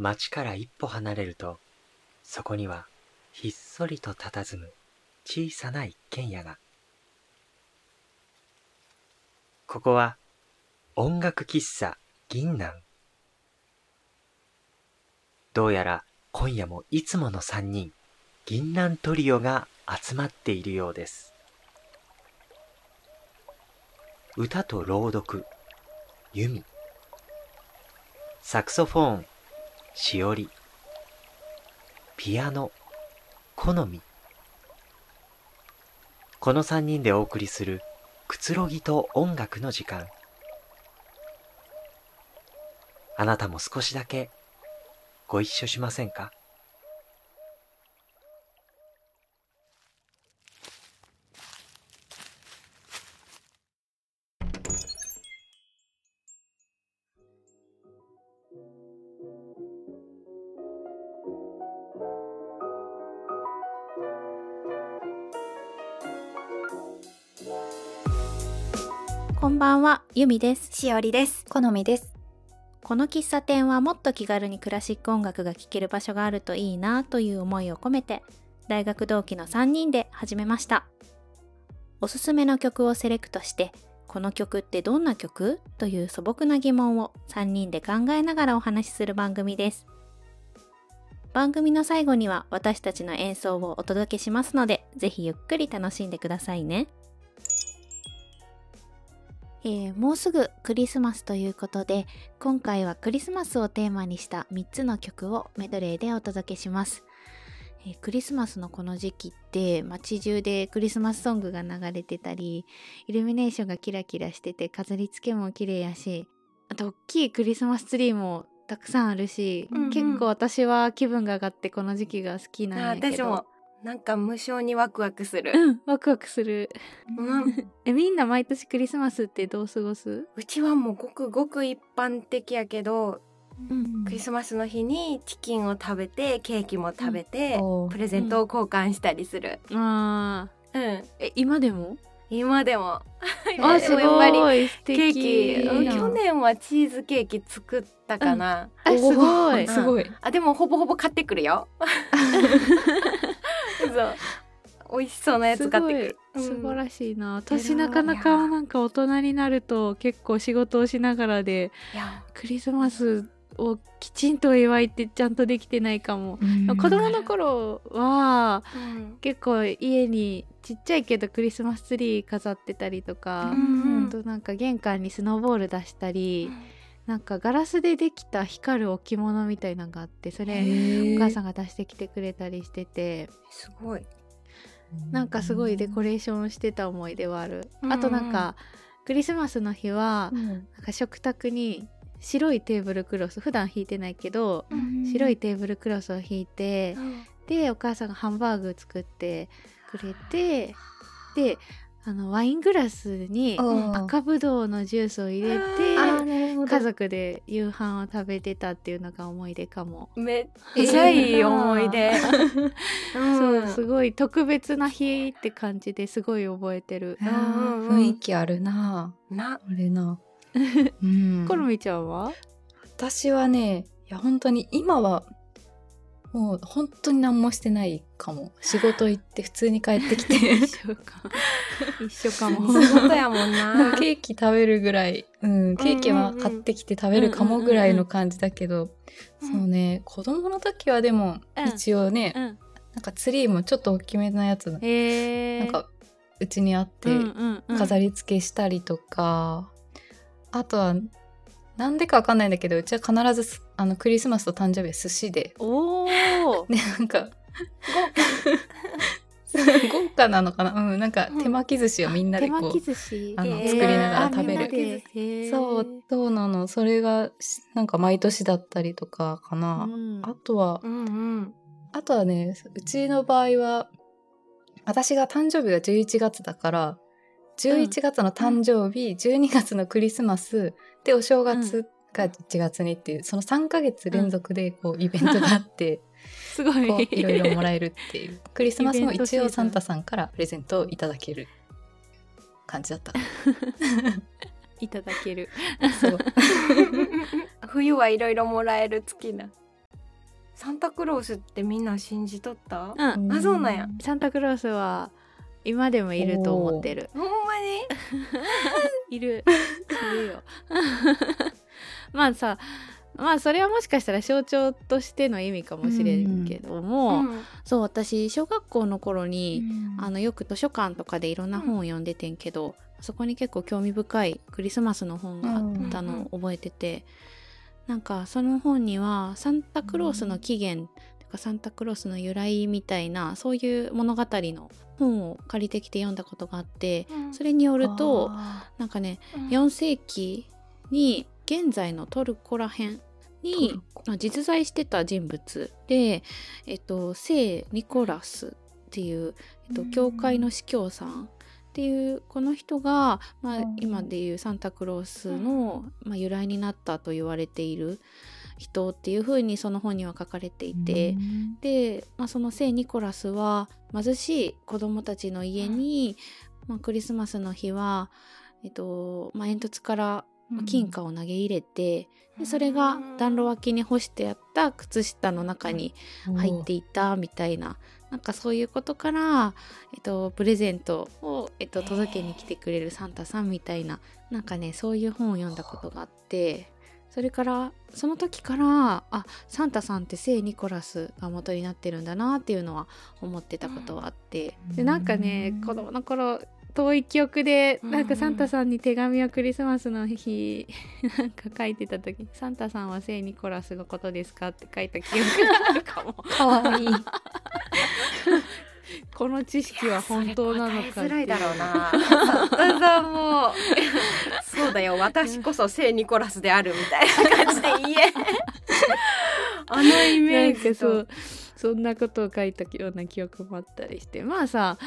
町から一歩離れると、そこにはひっそりと佇む小さな一軒家が。ここは音楽喫茶銀南。どうやら今夜もいつもの三人、銀南トリオが集まっているようです。歌と朗読、弓。サクソフォン、しおり。ピアノ、好み。この3人でお送りするくつろぎと音楽の時間。あなたも少しだけご一緒しませんか？ばんは、ゆみです。しおりです。好みです。この喫茶店はもっと気軽にクラシック音楽が聴ける場所があるといいなという思いを込めて、大学同期の3人で始めました。おすすめの曲をセレクトして、この曲ってどんな曲？という素朴な疑問を3人で考えながらお話しする番組です。番組の最後には私たちの演奏をお届けしますので、ぜひゆっくり楽しんでくださいね。えーもうすぐクリスマスということで今回はクリスマスをテーマにした3つの曲をメドレーでお届けします、えークリスマスのこの時期って街中でクリスマスソングが流れてたりイルミネーションがキラキラしてて飾り付けも綺麗やしあと大きいクリスマスツリーもたくさんあるし、うんうん。結構私は気分が上がってこの時期が好きなんやけど。私もなんか無性にワクワクする。うんワクワクする。うん。えみんな毎年クリスマスってどう過ごす、うちはもうごくごく一般的やけど、うん。クリスマスの日にチキンを食べてケーキも食べて、おー。プレゼントを交換したりする。あー。うん、え今でも？今でも。あ すやっぱりごい。素ケ敵ーキ、うん去年はチーズケーキ作ったかな。あすごい。ん。すごい。あでもほぼほぼ買ってくるよ。そう。美味しそうなやつ買ってくる。素晴。らしいな。私なかなかなんか大人になると結構仕事をしながらでクリスマスをきちんと祝いってちゃんとできてないかも、子供の頃はうん。結構家にちっちゃいけどクリスマスツリー飾ってたりとか、うんあとなんか玄関にスノーボール出したり、なんかガラスでできた光る置物みたいなのがあってそれお母さんが出してきてくれたりしてて。すごい。なんかすごいデコレーションしてた思い出はある、うんあとなんかクリスマスの日はうん。なんか食卓に白いテーブルクロス普段引いてないけどうん白いテーブルクロスを引いてうん。でお母さんがハンバーグ作ってくれてであのワイングラスにうん。赤ぶどうのジュースを入れあて家族で夕飯を食べてたっていうのが思い出かも、めっちゃいい 思い出。そうすごい特別な日って感じですごい覚えてる。あーうんうん雰囲気あるな。な。これな。うん。コロミちゃんは？私はねいや本当に今はもう本当に何もしてないかも。仕事行って普通に帰ってきて。一緒か。一緒かも。仕事やもんな。ケーキ食べるぐらい、うん、ケーキは買ってきて食べるかもぐらいの感じだけど、そうね。子供の時はでもうん。一応ね、うん。なんかツリーもちょっと大きめなやつえんかうちにあって、飾り付けしたりとか、あとはなんでかわかんないんだけどうちは必ずすあのクリスマスと誕生日は寿司で。おお でなんか豪華。なのかな？うんなんか手巻き寿司をみんなでこう手巻き寿司。あのえー。作りながら食べる。あみんなで。そうそうなの？それがしなんか毎年だったりとかかな、うん。あとはうんうん。あとはねうちの場合は私が誕生日が11月だから11月の誕生日、12月のクリスマスでお正月が1月にっていう、その3ヶ月連続でこうイベントがあって、すごい。いろいろもらえるっていう。クリスマスも一応サンタさんからプレゼントをいただける感じだった。いただける。冬はいろいろもらえる月な。サンタクロースってみんな信じとった、うん。あそうなんや。サンタクロースは今でもいると思ってる。ほんまに？いる。いるよ。まあさまあそれはもしかしたら象徴としての意味かもしれんけども、うん。そう私小学校の頃に、うん。あのよく図書館とかでいろんな本を読んでてんけど、そこに結構興味深いクリスマスの本があったのを覚えてて、なんかその本にはサンタクロースの起源とかサンタクロースの由来みたいなそういう物語の本を借りてきて読んだことがあってうん。それによるとあなんかねうん。4世紀に現在のトルコら辺トに実在してた人物で、えっと、聖ニコラスっていう、えっと、うん。教会の司教さんっていうこの人が、まあうん、今でいうサンタクロースの、まあ、由来になったと言われている人っていうふうにその本には書かれていて。うん。で、まあ、その聖ニコラスは貧しい子供たちの家に、まあ、クリスマスの日は、えっとまあ、煙突からまあ金貨を投げ入れて、でそれが暖炉脇に干してあった靴下の中に入っていたみたいな、なんかそういうことから、えっと、プレゼントを、えっと、届けに来てくれるサンタさんみたいななんかねそういう本を読んだことがあってそれからその時からあサンタさんって聖ニコラスが元になってるんだなっていうのは思ってたことはあって、でなんかねうん子供の頃遠い記憶でうんなんかサンタさんに手紙をクリスマスの日 なんか書いてた時「サンタさんは聖ニコラスのことですか?」って書いた記憶があるかも。かわいい。この知識は本当なのかそれ答えづらいだろうな。なサンタさんもそうだよ私こそ聖ニコラスであるみたいな感じで言え。あのイメージと。かそうそんなことを書いたような記憶もあったりして。まあさ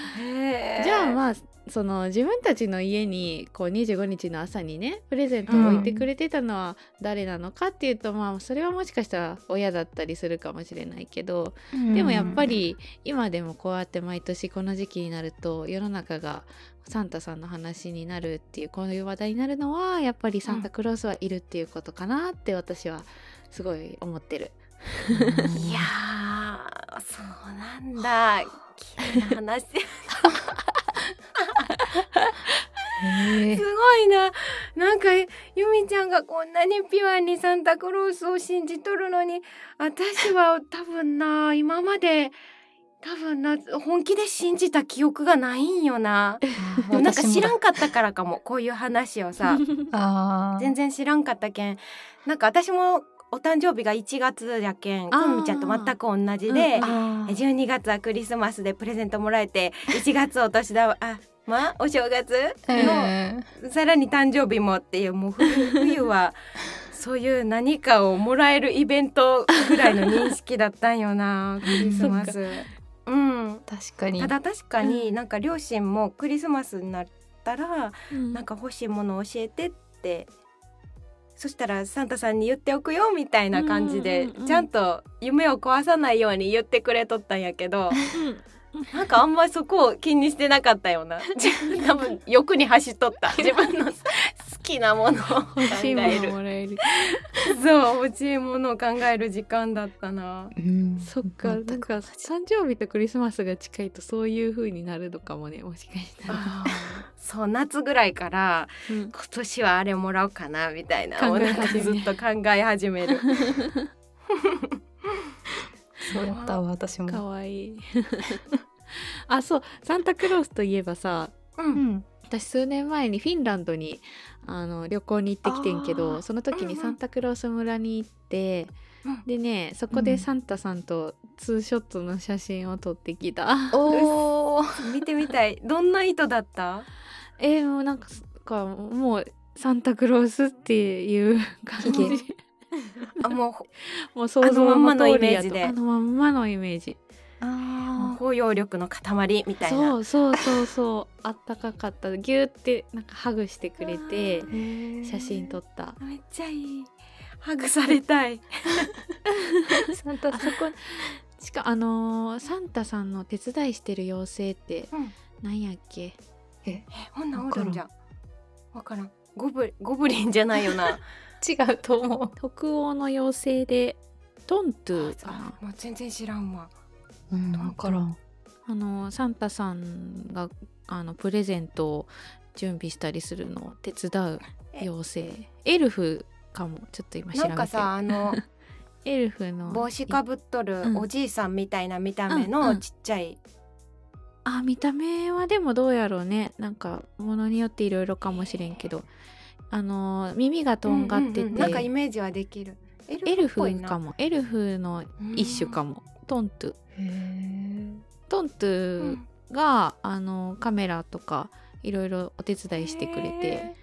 じゃあまあその自分たちの家にこう25日の朝にねプレゼントを置いてくれてたのは誰なのかっていうと、まあそれはもしかしたら親だったりするかもしれないけど、でもやっぱり今でもこうやって毎年この時期になると世の中がサンタさんの話になるっていうこういう話題になるのはやっぱりサンタクロースはいるっていうことかなって私はすごい思ってる。いやーそうなんだ。綺麗な話すごいな。なんかゆみちゃんがこんなにピュアにサンタクロースを信じとるのに私は多分な今まで多分な本気で信じた記憶がないんよな。でもなんか知らんかったからかもこういう話をさ。全然知らんかったけん。なんか私もお誕生日が1月やけんくんみちゃんと全く同じで、うんあー。12月はクリスマスでプレゼントもらえて1月お年玉あまあお正月の、うん。さらに誕生日もっていうもう冬冬はそういう何かをもらえるイベントぐらいの認識だったんよな クリスマス。うん、確かに。ただ確かになんか両親もクリスマスになったらうん。なんか欲しいものを教えてってそしたらサンタさんに言っておくよみたいな感じでうんうんうんちゃんと夢を壊さないように言ってくれとったんやけどなんかあんまりそこを気にしてなかったような。多分欲に走っとった。自分の好きなものを考欲しいものえるもらえる。そう欲しいものを考える時間だったな。うん。そっか、なんか誕生日とクリスマスが近いとそういう風になるのかもね、もしかしたら。そう夏ぐらいからうん。今年はあれもらおうかなみたいな考えなんかずっと考え始める。そうやったわ私も。かわいい。あ、そう、サンタクロースといえばさ、ううん。ん私数年前にフィンランドにあの旅行に行ってきてんけあどー。その時にサンタクロース村に行って、うん。でねそこうんでサンタさんとツーショットの写真を撮ってきた、見てみたい。どんな糸だった？えーもうなんかかもうサンタクロースっていう感ヒじあもうほ もう想像あのまんまのイメージで。あのまんまのイメージ。あ包容力の塊みたいな。そうそうそうそう。あったかかった。ギューってなんかハグしてくれてー。写真撮った。めっちゃいい。ハグされたい。サンタそこしかあのーサンタさんの手伝いしてる妖精ってうん。なんやっけ？えほんなんおるんじゃ。わからん。ゴブゴブリンじゃないよな。違うと思う。北欧の妖精でトントゥかな。もう全然知らんわ。うん分からん。あのサンタさんがあのプレゼントを準備したりするのを手伝う妖精。エルフかも。ちょっと今調べて。るなんかさあの エルフの帽子かぶっとるうん。おじいさんみたいな見た目うんうん。のちっちゃい、あ見た目はでもどうやろうね。なんかものによっていろいろかもしれんけど。あの耳がとんがってて、うんうんうん。なんかイメージはできる。エエルフかも。エルフの一種かも、トントゥ。トントうゥん。が、あのカメラとかいろいろお手伝いしてくれて、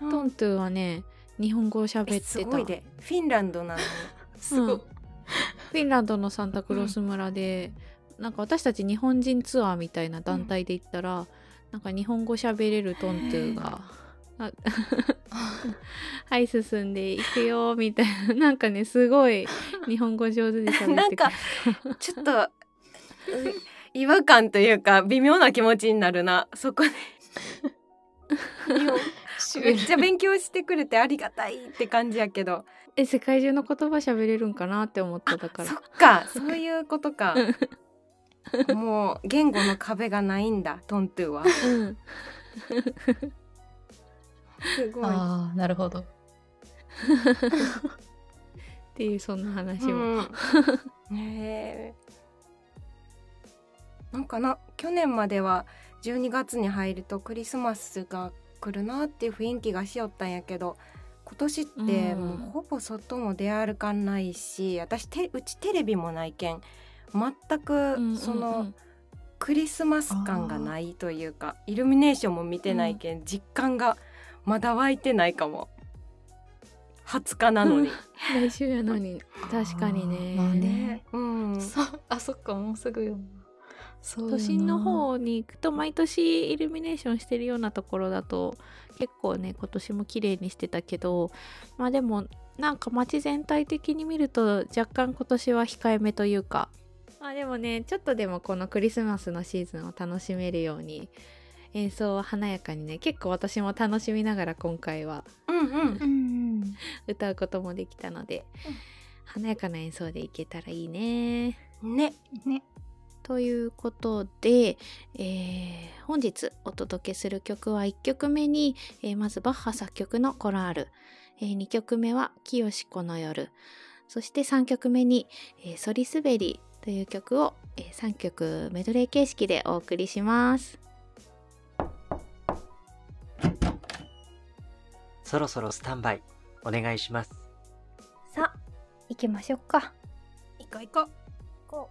トントゥはね日本語を喋えってた。すごいでフィンランドなのに。すごい、うん。フィンランドのサンタクロース村で、なんか私たち日本人ツアーみたいな団体で行ったら、なんか日本語喋れるトントゥが「あ はい進んでいくよ」みたいな。なんかねすごい日本語上手で喋ってくれなんかちょっとう違和感というか微妙な気持ちになるな。そこで めっちゃ勉強してくれてありがたいって感じやけど。え世界中の言葉喋れるんかなって思っただから。そっかそういうことか。もう言語の壁がないんだトントゥは。うん。すごい。ああなるほど。っていうそんな話も、うん、へえ。なんかな去年までは12月に入るとクリスマスが来るなっていう雰囲気がしよったんやけど今年ってうん。もうほぼ外も出歩かないし私てうちテレビもないけん全くそのクリスマス感がないというかイルミネーションも見てないけん実感がまだ湧いてないかも。20日なのに。来週やのに。確かにね。まあね。うん。そあそっかもうすぐよ都心の方に行くと毎年イルミネーションしてるようなところだと結構ね今年も綺麗にしてたけどまあでもなんか街全体的に見ると若干今年は控えめというか。まあでもねちょっとでもこのクリスマスのシーズンを楽しめるように演奏は華やかにね結構私も楽しみながら今回は。うんうん。うん歌うこともできたので、華やかな演奏でいけたらいいね。ね。ねということで、えー本日お届けする曲は1曲目に、えーまずバッハ作曲のコラール、え2曲目は「清子の夜」そして3曲目に「えーソリスベリ」という曲を、え3曲メドレー形式でお送りします。そろそろスタンバイお願いします。さあ行きましょうか。行こう行こう。こ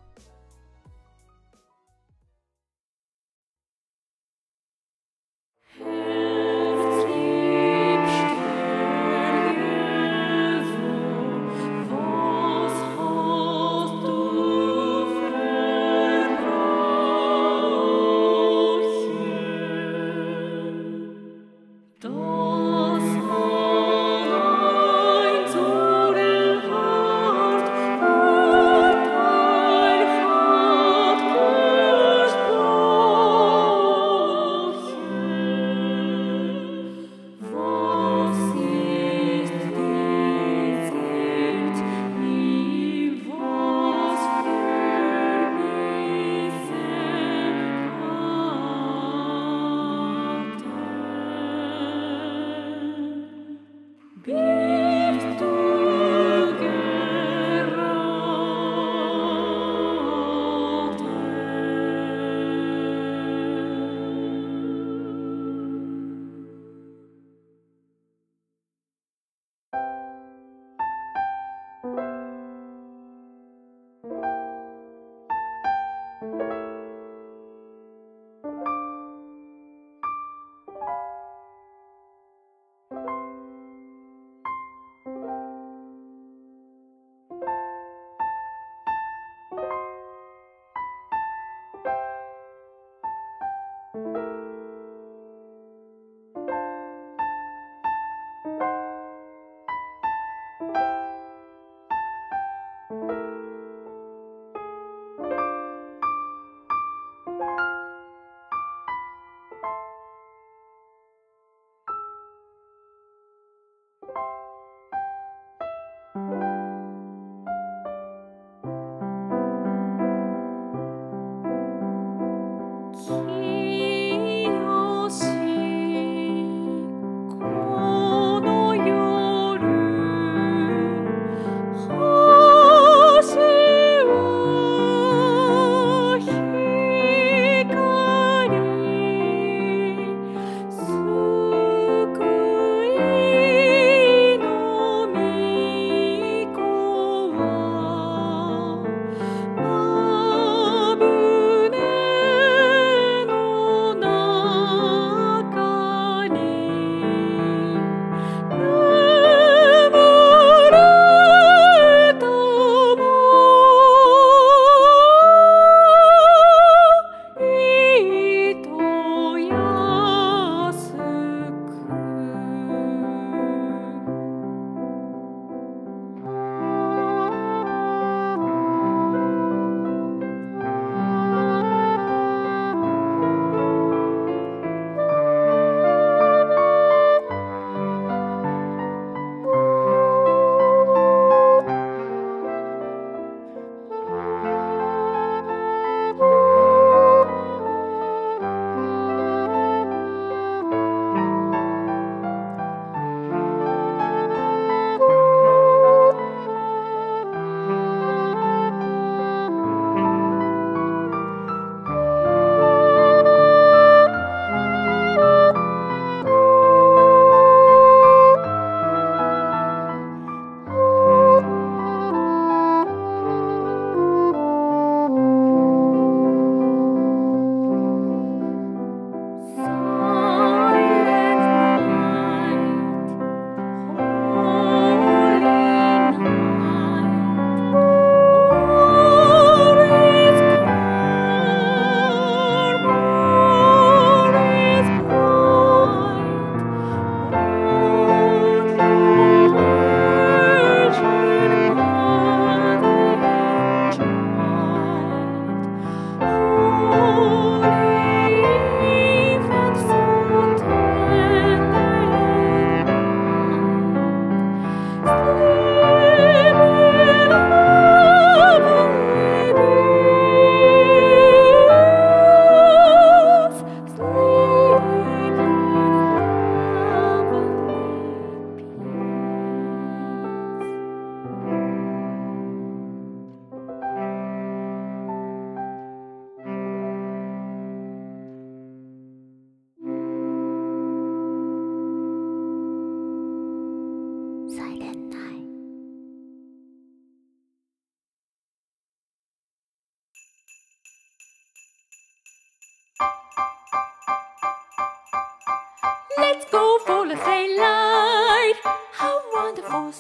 wonderful sleigh ride. How wonderful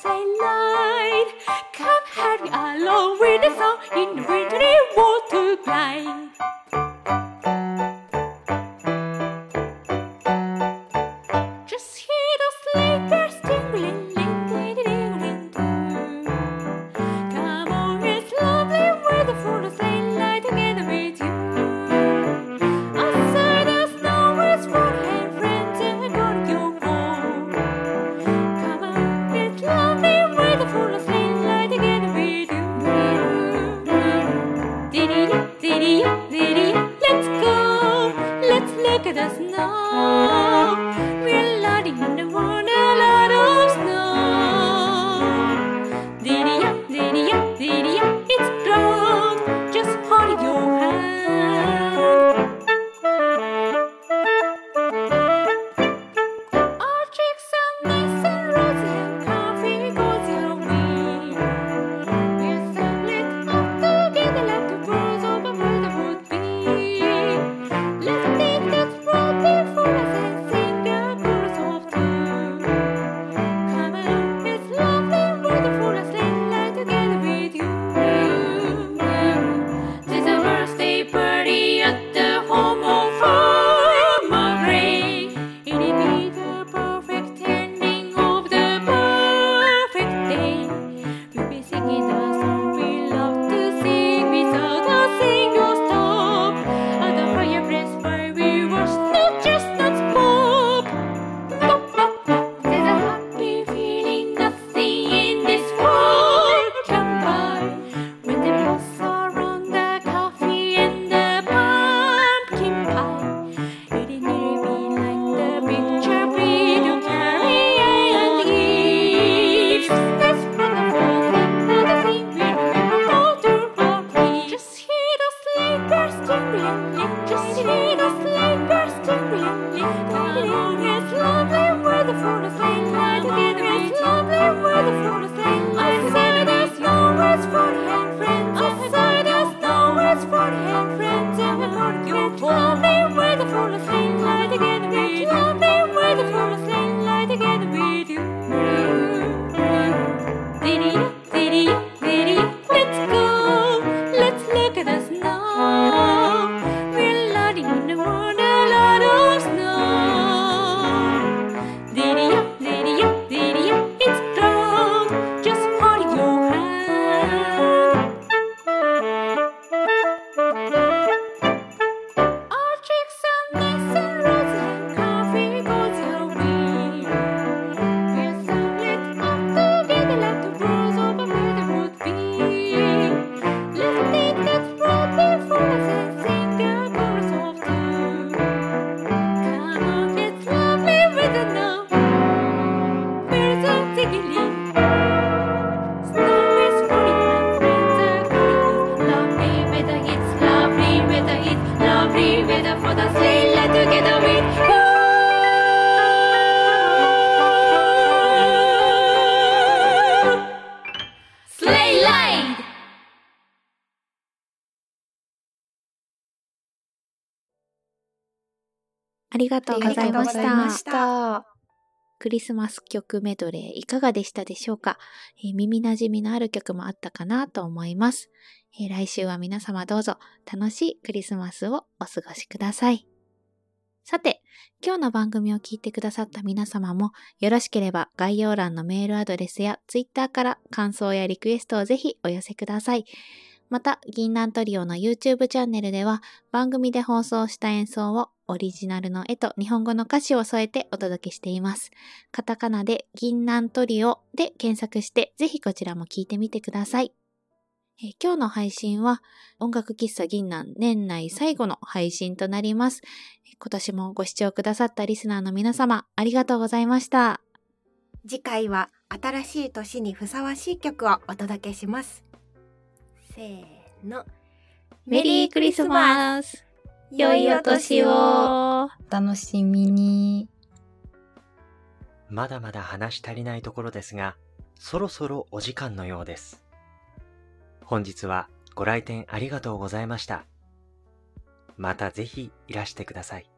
ride. Come hurry along with the song in the wintry water glide. there's no just see the sleigh bursting, you ありがとうございましありがとうございまたし。た。クリスマス曲メドレーいかがでしたでしょうか、えー耳馴染みのある曲もあったかなと思います、えー来週は皆様どうぞ楽しいクリスマスをお過ごしください。さて、今日の番組を聞いてくださった皆様もよろしければ概要欄のメールアドレスやツイッターから感想やリクエストをぜひお寄せください。また、銀杏トリオの YouTube チャンネルでは番組で放送した演奏をオリジナルの絵と日本語の歌詞を添えてお届けしています。カタカナで銀杏トリオで検索してぜひこちらも聞いてみてください。えー今日の配信は音楽喫茶銀杏年内最後の配信となります。えー今年もご視聴くださったリスナーの皆様ありがとうございました。次回は新しい年にふさわしい曲をお届けしますせーのメリークリスマス良いお年をお楽しみに。まだまだ話し足りないところですが、そろそろお時間のようです。本日はご来店ありがとうございました。またぜひいらしてください。